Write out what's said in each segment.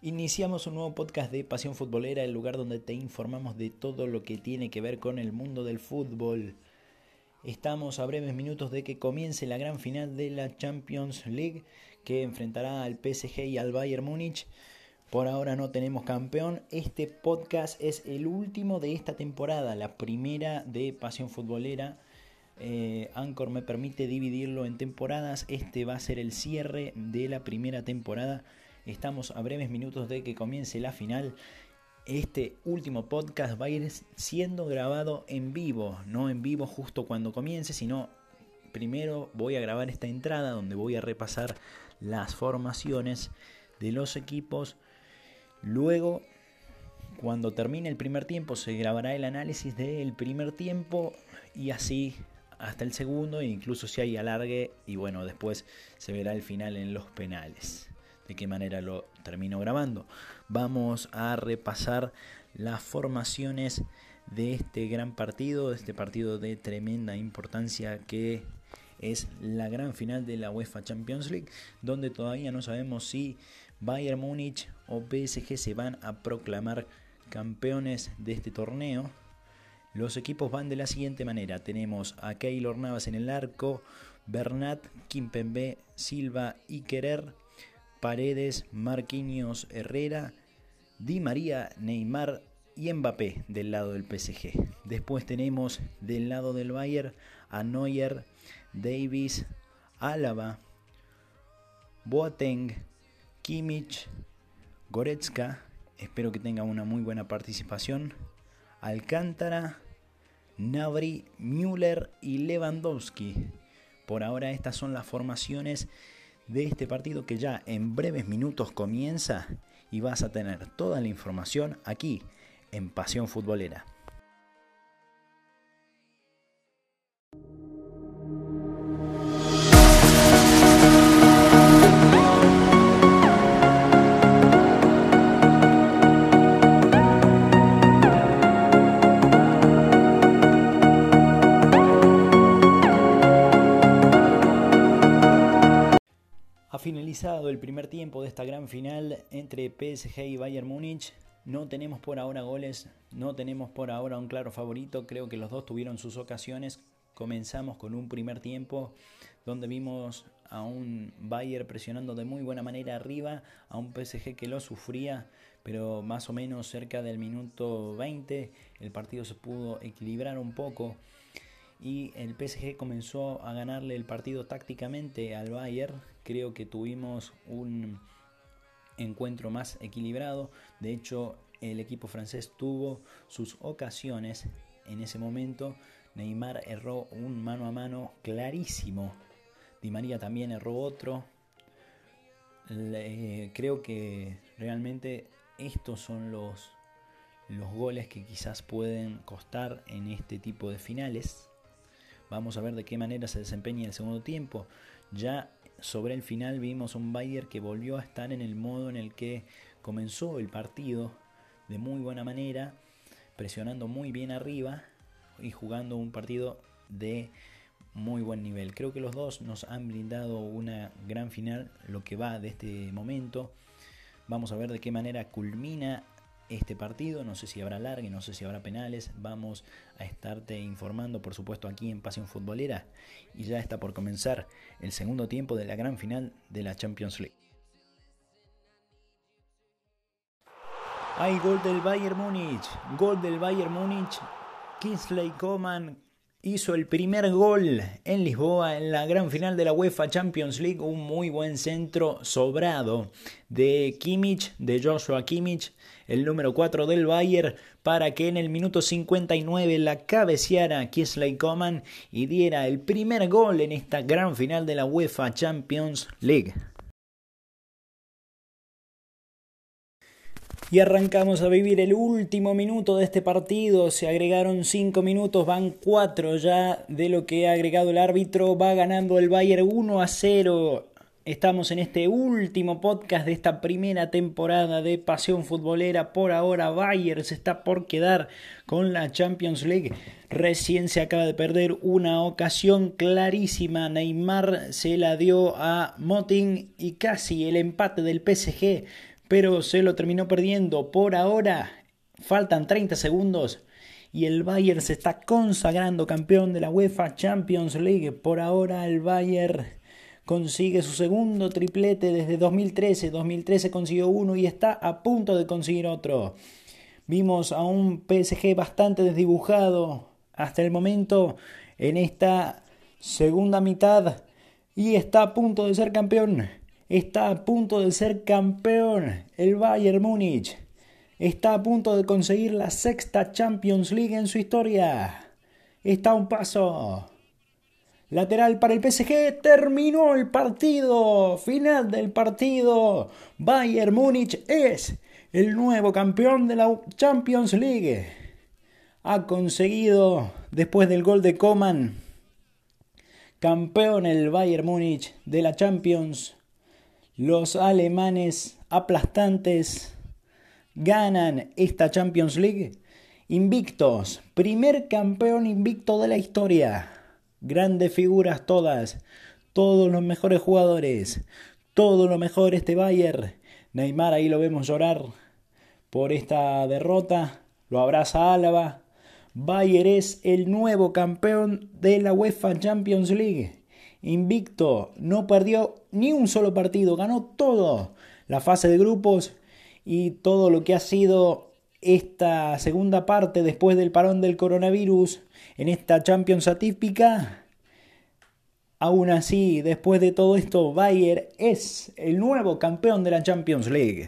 Iniciamos un nuevo podcast de Pasión Futbolera, el lugar donde te informamos de todo lo que tiene que ver con el mundo del fútbol. Estamos a breves minutos de que comience la gran final de la Champions League que enfrentará al PSG y al Bayern Múnich. Por ahora no tenemos campeón. Este podcast es el último de esta temporada, la primera de Pasión Futbolera. Eh, Anchor me permite dividirlo en temporadas. Este va a ser el cierre de la primera temporada. Estamos a breves minutos de que comience la final. Este último podcast va a ir siendo grabado en vivo, no en vivo justo cuando comience, sino primero voy a grabar esta entrada donde voy a repasar las formaciones de los equipos. Luego, cuando termine el primer tiempo, se grabará el análisis del primer tiempo y así hasta el segundo, e incluso si hay alargue, y bueno, después se verá el final en los penales de qué manera lo termino grabando. Vamos a repasar las formaciones de este gran partido, de este partido de tremenda importancia que es la gran final de la UEFA Champions League, donde todavía no sabemos si Bayern Múnich o PSG se van a proclamar campeones de este torneo. Los equipos van de la siguiente manera. Tenemos a Keylor Navas en el arco, Bernat, Kimpembe, Silva y Querer, Paredes, Marquinhos, Herrera, Di María, Neymar y Mbappé del lado del PSG. Después tenemos del lado del Bayern a Neuer, Davis, Álava, Boateng, Kimmich, Goretzka, espero que tenga una muy buena participación, Alcántara, Navri, Müller y Lewandowski. Por ahora estas son las formaciones de este partido que ya en breves minutos comienza y vas a tener toda la información aquí en Pasión Futbolera. El primer tiempo de esta gran final entre PSG y Bayern Múnich. No tenemos por ahora goles, no tenemos por ahora un claro favorito. Creo que los dos tuvieron sus ocasiones. Comenzamos con un primer tiempo donde vimos a un Bayern presionando de muy buena manera arriba, a un PSG que lo sufría, pero más o menos cerca del minuto 20 el partido se pudo equilibrar un poco y el PSG comenzó a ganarle el partido tácticamente al Bayern. Creo que tuvimos un encuentro más equilibrado. De hecho, el equipo francés tuvo sus ocasiones en ese momento. Neymar erró un mano a mano clarísimo. Di María también erró otro. Creo que realmente estos son los, los goles que quizás pueden costar en este tipo de finales. Vamos a ver de qué manera se desempeña el segundo tiempo. Ya sobre el final vimos un Bayern que volvió a estar en el modo en el que comenzó el partido de muy buena manera, presionando muy bien arriba y jugando un partido de muy buen nivel. Creo que los dos nos han brindado una gran final, lo que va de este momento. Vamos a ver de qué manera culmina este partido. No sé si habrá largue, no sé si habrá penales. Vamos a estarte informando, por supuesto, aquí en Pasión Futbolera. Y ya está por comenzar el segundo tiempo de la gran final de la Champions League. Hay gol del Bayern Múnich. Gol del Bayern Múnich. Kingsley Coman hizo el primer gol en Lisboa en la gran final de la UEFA Champions League, un muy buen centro sobrado de Kimmich, de Joshua Kimmich, el número 4 del Bayern, para que en el minuto 59 la cabeceara Kiesley Coman y diera el primer gol en esta gran final de la UEFA Champions League. Y arrancamos a vivir el último minuto de este partido. Se agregaron 5 minutos, van 4 ya de lo que ha agregado el árbitro. Va ganando el Bayern 1 a 0. Estamos en este último podcast de esta primera temporada de Pasión Futbolera. Por ahora Bayern se está por quedar con la Champions League. Recién se acaba de perder una ocasión clarísima. Neymar se la dio a Motin y casi el empate del PSG pero se lo terminó perdiendo. Por ahora faltan 30 segundos y el Bayern se está consagrando campeón de la UEFA Champions League. Por ahora el Bayern consigue su segundo triplete desde 2013. 2013 consiguió uno y está a punto de conseguir otro. Vimos a un PSG bastante desdibujado hasta el momento en esta segunda mitad y está a punto de ser campeón está a punto de ser campeón. El Bayern Múnich está a punto de conseguir la sexta Champions League en su historia. Está a un paso. Lateral para el PSG. Terminó el partido. Final del partido. Bayern Múnich es el nuevo campeón de la Champions League. Ha conseguido, después del gol de Coman, campeón el Bayern Múnich de la Champions los alemanes aplastantes ganan esta Champions League invictos, primer campeón invicto de la historia. Grandes figuras todas, todos los mejores jugadores, todo lo mejor este Bayern. Neymar ahí lo vemos llorar por esta derrota, lo abraza Álava. Bayern es el nuevo campeón de la UEFA Champions League invicto, no perdió ni un solo partido, ganó todo, la fase de grupos y todo lo que ha sido esta segunda parte después del parón del coronavirus en esta Champions atípica. Aún así, después de todo esto, Bayer es el nuevo campeón de la Champions League.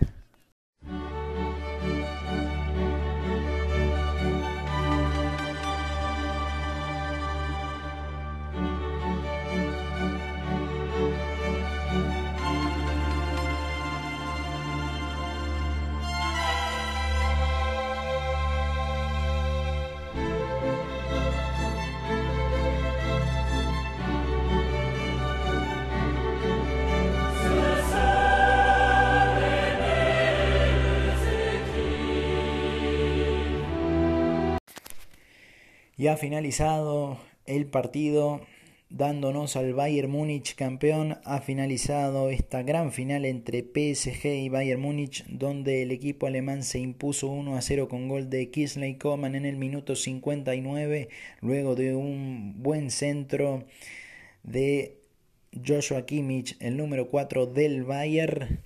Y ha finalizado el partido dándonos al Bayern Múnich campeón. Ha finalizado esta gran final entre PSG y Bayern Múnich, donde el equipo alemán se impuso 1 a 0 con gol de Kisley Coman en el minuto 59, luego de un buen centro de Joshua Kimmich, el número 4 del Bayern.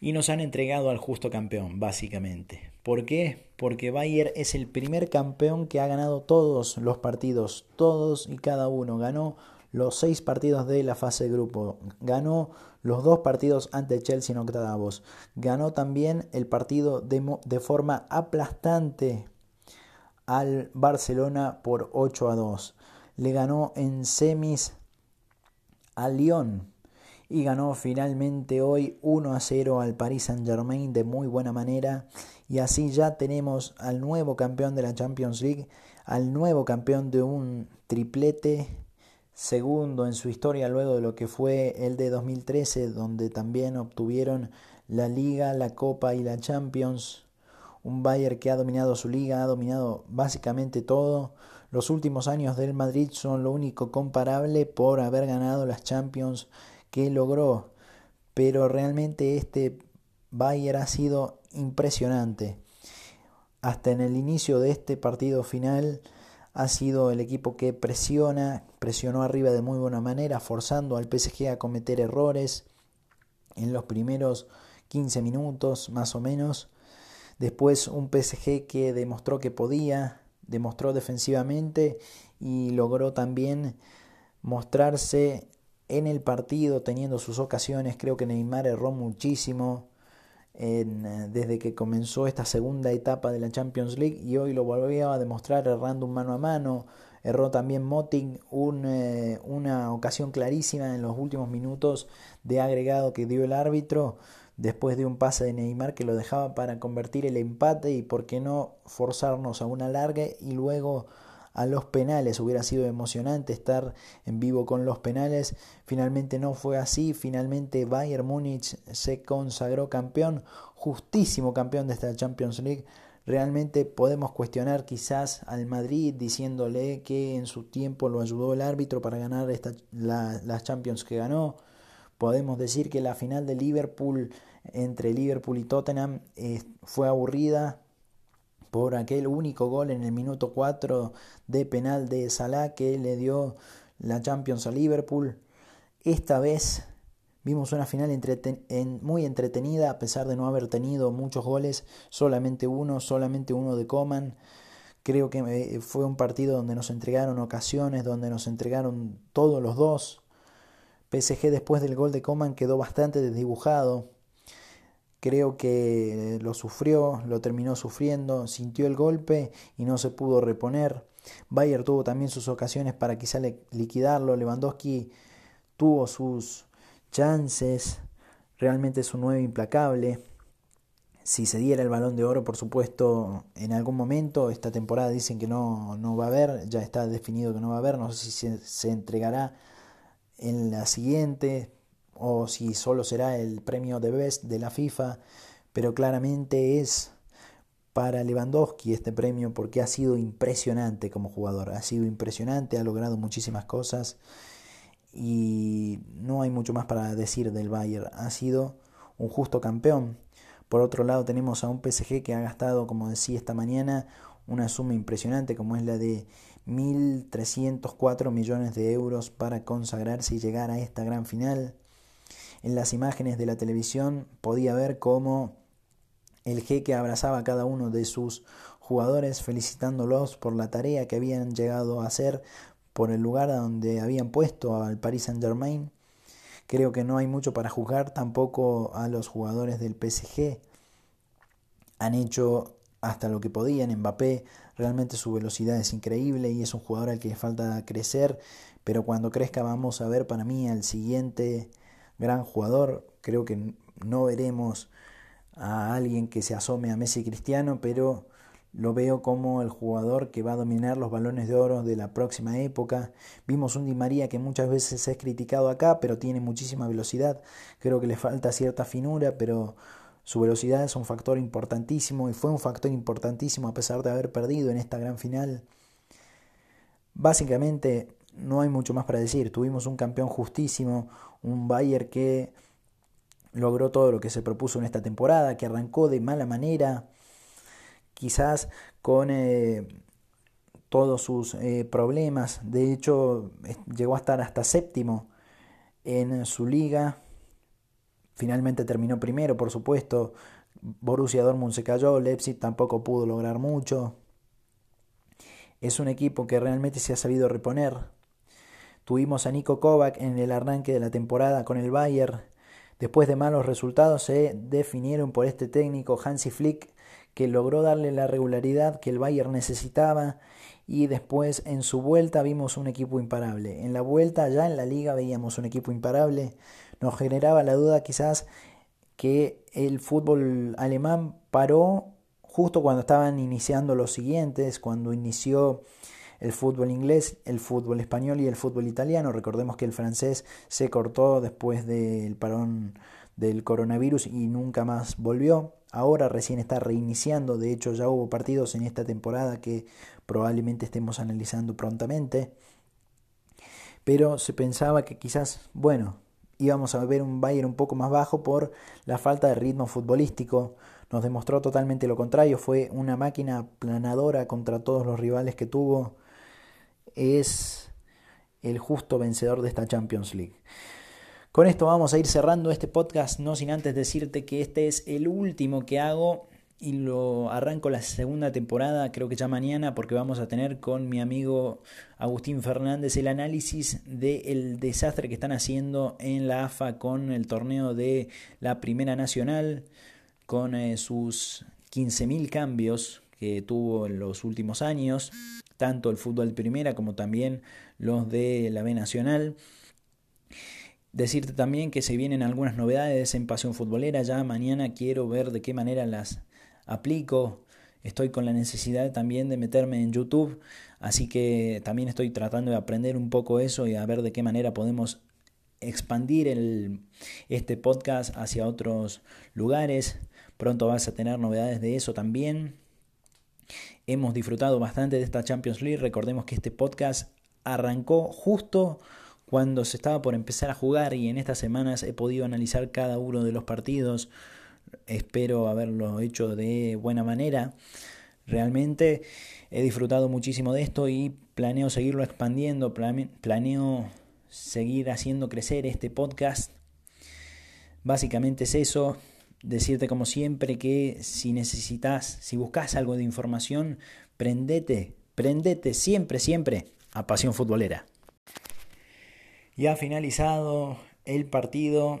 Y nos han entregado al justo campeón, básicamente. ¿Por qué? Porque Bayern es el primer campeón que ha ganado todos los partidos, todos y cada uno. Ganó los seis partidos de la fase de grupo, ganó los dos partidos ante Chelsea en octavos, ganó también el partido de, de forma aplastante al Barcelona por 8 a 2. Le ganó en semis a Lyon y ganó finalmente hoy 1 a 0 al Paris Saint Germain de muy buena manera y así ya tenemos al nuevo campeón de la Champions League, al nuevo campeón de un triplete, segundo en su historia luego de lo que fue el de 2013, donde también obtuvieron la Liga, la Copa y la Champions. Un Bayern que ha dominado su liga, ha dominado básicamente todo. Los últimos años del Madrid son lo único comparable por haber ganado las Champions que logró. Pero realmente este Bayern ha sido impresionante. Hasta en el inicio de este partido final ha sido el equipo que presiona, presionó arriba de muy buena manera, forzando al PSG a cometer errores en los primeros 15 minutos más o menos. Después un PSG que demostró que podía, demostró defensivamente y logró también mostrarse en el partido teniendo sus ocasiones. Creo que Neymar erró muchísimo desde que comenzó esta segunda etapa de la Champions League y hoy lo volvió a demostrar errando un mano a mano. Erró también Moting eh, una ocasión clarísima en los últimos minutos de agregado que dio el árbitro después de un pase de Neymar que lo dejaba para convertir el empate y por qué no forzarnos a una larga y luego a los penales. Hubiera sido emocionante estar en vivo con los penales. Finalmente no fue así. Finalmente Bayern Múnich se consagró campeón, justísimo campeón de esta Champions League. Realmente podemos cuestionar quizás al Madrid diciéndole que en su tiempo lo ayudó el árbitro para ganar esta, las Champions que ganó. Podemos decir que la final de Liverpool entre Liverpool y Tottenham eh, fue aburrida por aquel único gol en el minuto 4 de penal de Salah que le dio la Champions a Liverpool. Esta vez vimos una final muy entretenida a pesar de no haber tenido muchos goles, solamente uno, solamente uno de Coman. Creo que eh, fue un partido donde nos entregaron ocasiones, donde nos entregaron todos los dos. PSG después del gol de Coman quedó bastante desdibujado. Creo que lo sufrió, lo terminó sufriendo, sintió el golpe y no se pudo reponer. Bayer tuvo también sus ocasiones para quizá liquidarlo. Lewandowski tuvo sus chances. Realmente es un 9 implacable. Si se diera el balón de oro, por supuesto, en algún momento, esta temporada dicen que no, no va a haber, ya está definido que no va a haber, no sé si se, se entregará en la siguiente, o si solo será el premio de Best de la FIFA, pero claramente es para Lewandowski este premio porque ha sido impresionante como jugador, ha sido impresionante, ha logrado muchísimas cosas y no hay mucho más para decir del Bayern, ha sido un justo campeón. Por otro lado tenemos a un PSG que ha gastado, como decía esta mañana, una suma impresionante como es la de 1.304 millones de euros para consagrarse y llegar a esta gran final. En las imágenes de la televisión podía ver cómo el jeque abrazaba a cada uno de sus jugadores felicitándolos por la tarea que habían llegado a hacer, por el lugar donde habían puesto al Paris Saint Germain. Creo que no hay mucho para juzgar tampoco a los jugadores del PSG. Han hecho hasta lo que podían. Mbappé realmente su velocidad es increíble y es un jugador al que le falta crecer. Pero cuando crezca vamos a ver para mí al siguiente gran jugador. Creo que no veremos a alguien que se asome a Messi Cristiano, pero lo veo como el jugador que va a dominar los balones de oro de la próxima época. Vimos un Di María que muchas veces es criticado acá, pero tiene muchísima velocidad. Creo que le falta cierta finura, pero su velocidad es un factor importantísimo y fue un factor importantísimo a pesar de haber perdido en esta gran final. Básicamente no hay mucho más para decir. Tuvimos un campeón justísimo, un Bayern que logró todo lo que se propuso en esta temporada, que arrancó de mala manera, quizás con eh, todos sus eh, problemas. De hecho, llegó a estar hasta séptimo en su liga. Finalmente terminó primero, por supuesto. Borussia Dortmund se cayó, Leipzig tampoco pudo lograr mucho. Es un equipo que realmente se ha sabido reponer. Tuvimos a Nico Kovac en el arranque de la temporada con el Bayern. Después de malos resultados se definieron por este técnico Hansi Flick que logró darle la regularidad que el Bayern necesitaba y después en su vuelta vimos un equipo imparable. En la vuelta ya en la liga veíamos un equipo imparable. Nos generaba la duda quizás que el fútbol alemán paró justo cuando estaban iniciando los siguientes, cuando inició el fútbol inglés, el fútbol español y el fútbol italiano. Recordemos que el francés se cortó después del parón del coronavirus y nunca más volvió. Ahora recién está reiniciando, de hecho ya hubo partidos en esta temporada que probablemente estemos analizando prontamente. Pero se pensaba que quizás, bueno, íbamos a ver un Bayern un poco más bajo por la falta de ritmo futbolístico. Nos demostró totalmente lo contrario, fue una máquina planadora contra todos los rivales que tuvo es el justo vencedor de esta Champions League. Con esto vamos a ir cerrando este podcast, no sin antes decirte que este es el último que hago y lo arranco la segunda temporada, creo que ya mañana, porque vamos a tener con mi amigo Agustín Fernández el análisis del desastre que están haciendo en la AFA con el torneo de la Primera Nacional, con eh, sus 15.000 cambios que tuvo en los últimos años, tanto el fútbol primera como también los de la B Nacional. Decirte también que se vienen algunas novedades en Pasión Futbolera. Ya mañana quiero ver de qué manera las aplico. Estoy con la necesidad también de meterme en YouTube, así que también estoy tratando de aprender un poco eso y a ver de qué manera podemos expandir este podcast hacia otros lugares. Pronto vas a tener novedades de eso también. Hemos disfrutado bastante de esta Champions League. Recordemos que este podcast arrancó justo cuando se estaba por empezar a jugar y en estas semanas he podido analizar cada uno de los partidos espero haberlo hecho de buena manera. Realmente he disfrutado muchísimo de esto y planeo seguirlo expandiendo, planeo seguir haciendo crecer este podcast. Básicamente es eso, decirte como siempre que si necesitas, si buscas algo de información, prendete, prendete siempre, siempre a Pasión Futbolera. Ya ha finalizado el partido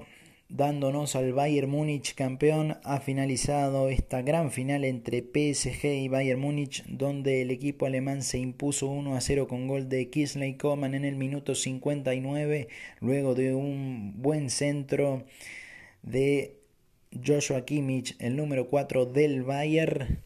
dándonos al Bayern Múnich campeón. Ha finalizado esta gran final entre PSG y Bayern Múnich, donde el equipo alemán se impuso 1 a 0 con gol de Kisley Coman en el minuto 59, luego de un buen centro de Joshua Kimmich, el número 4 del Bayern.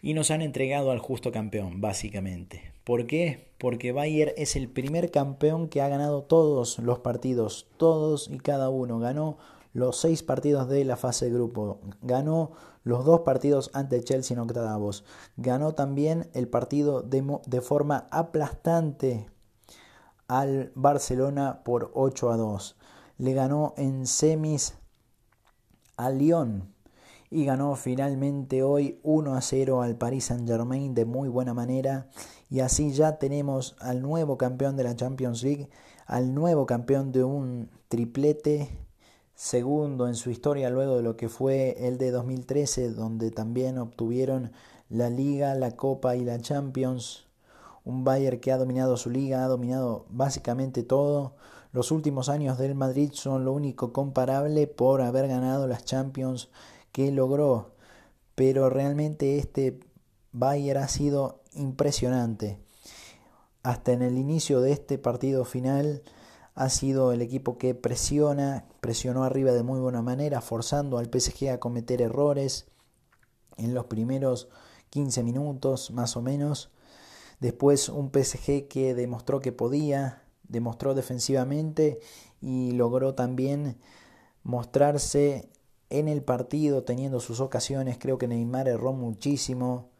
Y nos han entregado al justo campeón, básicamente. ¿Por qué? Porque Bayern es el primer campeón que ha ganado todos los partidos, todos y cada uno. Ganó los seis partidos de la fase de grupo, ganó los dos partidos ante Chelsea en octavos, ganó también el partido de, de forma aplastante al Barcelona por 8 a 2. Le ganó en semis a Lyon y ganó finalmente hoy 1 a 0 al Paris Saint Germain de muy buena manera y así ya tenemos al nuevo campeón de la Champions League, al nuevo campeón de un triplete, segundo en su historia luego de lo que fue el de 2013, donde también obtuvieron la Liga, la Copa y la Champions. Un Bayern que ha dominado su liga, ha dominado básicamente todo. Los últimos años del Madrid son lo único comparable por haber ganado las Champions que logró. Pero realmente este Bayern ha sido impresionante. Hasta en el inicio de este partido final ha sido el equipo que presiona, presionó arriba de muy buena manera, forzando al PSG a cometer errores en los primeros 15 minutos más o menos. Después un PSG que demostró que podía, demostró defensivamente y logró también mostrarse en el partido teniendo sus ocasiones. Creo que Neymar erró muchísimo,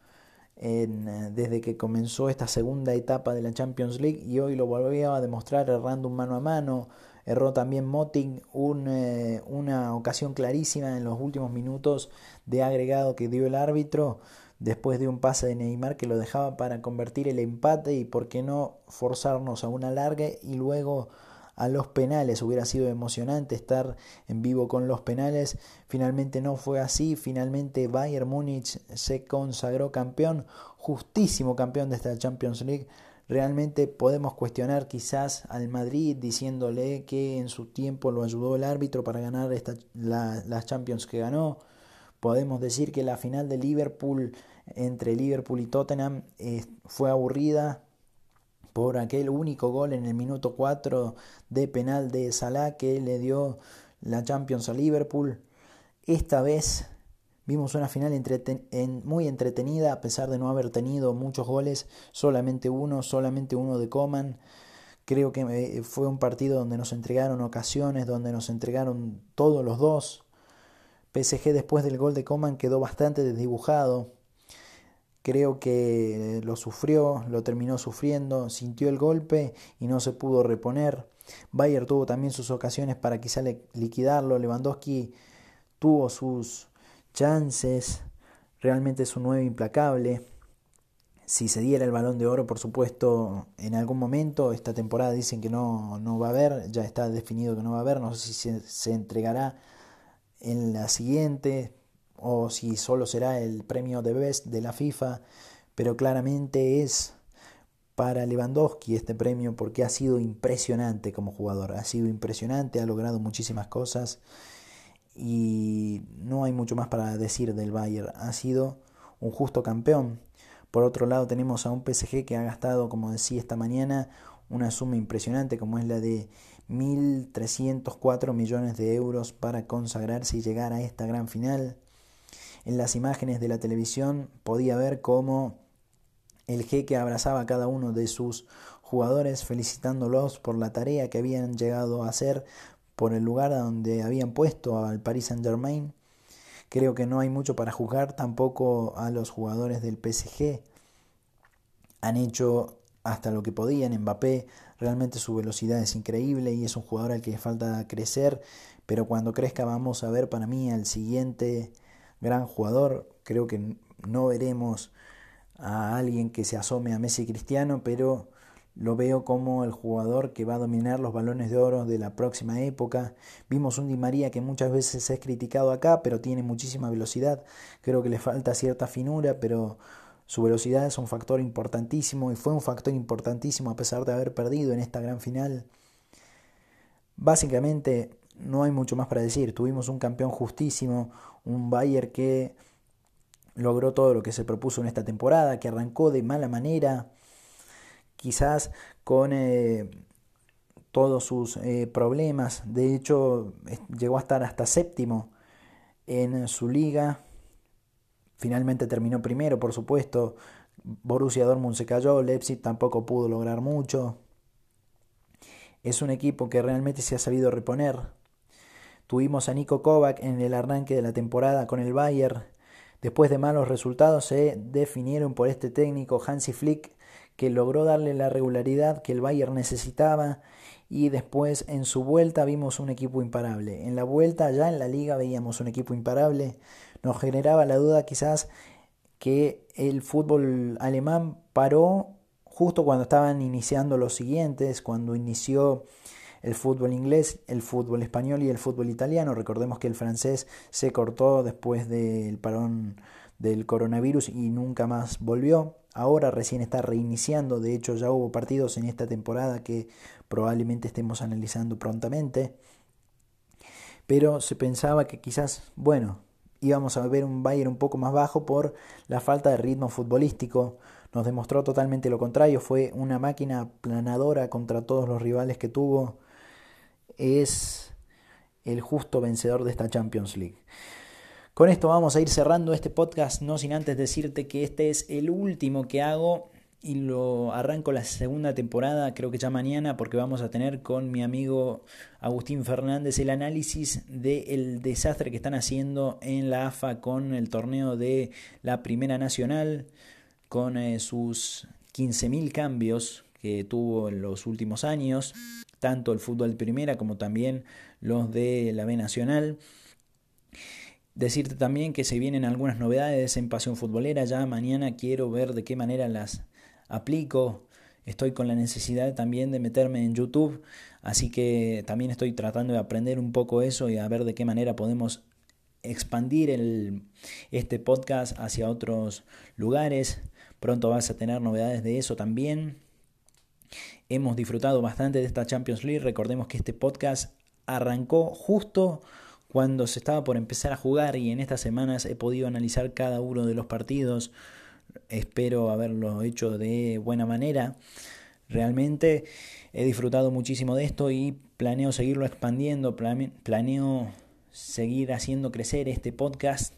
eh, desde que comenzó esta segunda etapa de la Champions League y hoy lo volvió a demostrar errando un mano a mano. Erró también Moting un, eh, una ocasión clarísima en los últimos minutos de agregado que dio el árbitro después de un pase de Neymar que lo dejaba para convertir el empate y por qué no forzarnos a una larga y luego a los penales. Hubiera sido emocionante estar en vivo con los penales. Finalmente no fue así. Finalmente Bayern Múnich se consagró campeón, justísimo campeón de esta Champions League. Realmente podemos cuestionar quizás al Madrid diciéndole que en su tiempo lo ayudó el árbitro para ganar esta, la, las Champions que ganó. Podemos decir que la final de Liverpool entre Liverpool y Tottenham fue aburrida, por aquel único gol en el minuto 4 de penal de Salah que le dio la Champions a Liverpool. Esta vez vimos una final muy entretenida a pesar de no haber tenido muchos goles, solamente uno, solamente uno de Coman. Creo que eh, fue un partido donde nos entregaron ocasiones, donde nos entregaron todos los dos. PSG después del gol de Coman quedó bastante desdibujado. Creo que lo sufrió, lo terminó sufriendo, sintió el golpe y no se pudo reponer. Bayer tuvo también sus ocasiones para quizá liquidarlo. Lewandowski tuvo sus chances. Realmente es un 9 implacable. Si se diera el balón de oro, por supuesto, en algún momento, esta temporada dicen que no, no va a haber, ya está definido que no va a haber, no sé si se entregará en la siguiente, o si solo será el premio de Best de la FIFA, pero claramente es para Lewandowski este premio porque ha sido impresionante como jugador, ha sido impresionante, ha logrado muchísimas cosas y no hay mucho más para decir del Bayern, ha sido un justo campeón. Por otro lado tenemos a un PSG que ha gastado, como decía esta mañana, una suma impresionante como es la de 1.304 millones de euros para consagrarse y llegar a esta gran final. En las imágenes de la televisión podía ver cómo el jeque abrazaba a cada uno de sus jugadores felicitándolos por la tarea que habían llegado a hacer, por el lugar donde habían puesto al Paris Saint Germain. Creo que no hay mucho para juzgar tampoco a los jugadores del PSG. Han hecho hasta lo que podían. Mbappé realmente su velocidad es increíble y es un jugador al que le falta crecer. Pero cuando crezca vamos a ver para mí al siguiente gran jugador. Creo que no veremos a alguien que se asome a Messi Cristiano, pero lo veo como el jugador que va a dominar los balones de oro de la próxima época. Vimos un Di María que muchas veces es criticado acá, pero tiene muchísima velocidad. Creo que le falta cierta finura, pero su velocidad es un factor importantísimo y fue un factor importantísimo a pesar de haber perdido en esta gran final. Básicamente no hay mucho más para decir. Tuvimos un campeón justísimo, un Bayern que logró todo lo que se propuso en esta temporada, que arrancó de mala manera, quizás con eh, todos sus eh, problemas. De hecho, llegó a estar hasta séptimo en su liga. Finalmente terminó primero, por supuesto. Borussia Dortmund se cayó, Leipzig tampoco pudo lograr mucho. Es un equipo que realmente se ha sabido reponer. Tuvimos a Nico Kovac en el arranque de la temporada con el Bayern Después de malos resultados se definieron por este técnico Hansi Flick que logró darle la regularidad que el Bayern necesitaba y después en su vuelta vimos un equipo imparable. En la vuelta ya en la liga veíamos un equipo imparable. Nos generaba la duda quizás que el fútbol alemán paró justo cuando estaban iniciando los siguientes, cuando inició el fútbol inglés, el fútbol español y el fútbol italiano. Recordemos que el francés se cortó después del parón del coronavirus y nunca más volvió. Ahora recién está reiniciando, de hecho ya hubo partidos en esta temporada que probablemente estemos analizando prontamente. Pero se pensaba que quizás, bueno, íbamos a ver un Bayern un poco más bajo por la falta de ritmo futbolístico. Nos demostró totalmente lo contrario, fue una máquina planadora contra todos los rivales que tuvo es el justo vencedor de esta Champions League. Con esto vamos a ir cerrando este podcast, no sin antes decirte que este es el último que hago y lo arranco la segunda temporada, creo que ya mañana, porque vamos a tener con mi amigo Agustín Fernández el análisis del desastre que están haciendo en la AFA con el torneo de la Primera Nacional, con eh, sus 15.000 cambios que tuvo en los últimos años tanto el fútbol primera como también los de la B Nacional. Decirte también que se vienen algunas novedades en Pasión Futbolera. Ya mañana quiero ver de qué manera las aplico. Estoy con la necesidad también de meterme en YouTube. Así que también estoy tratando de aprender un poco eso y a ver de qué manera podemos expandir este podcast hacia otros lugares. Pronto vas a tener novedades de eso también. Hemos disfrutado bastante de esta Champions League. Recordemos que este podcast arrancó justo cuando se estaba por empezar a jugar y en estas semanas he podido analizar cada uno de los partidos espero haberlo hecho de buena manera. Realmente he disfrutado muchísimo de esto y planeo seguirlo expandiendo, planeo seguir haciendo crecer este podcast.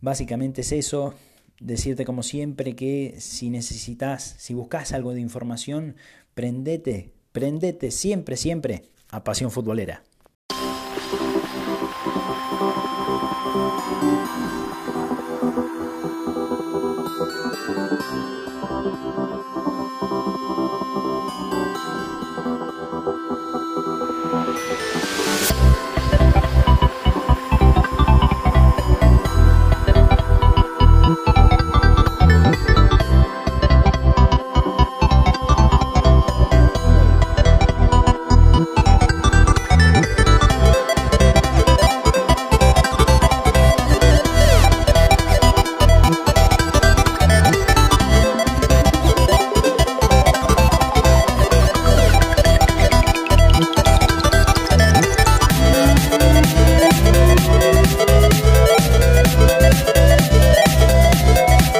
Básicamente es eso, decirte como siempre que si necesitas, si buscas algo de información, prendete, prendete siempre, siempre a Pasión Futbolera.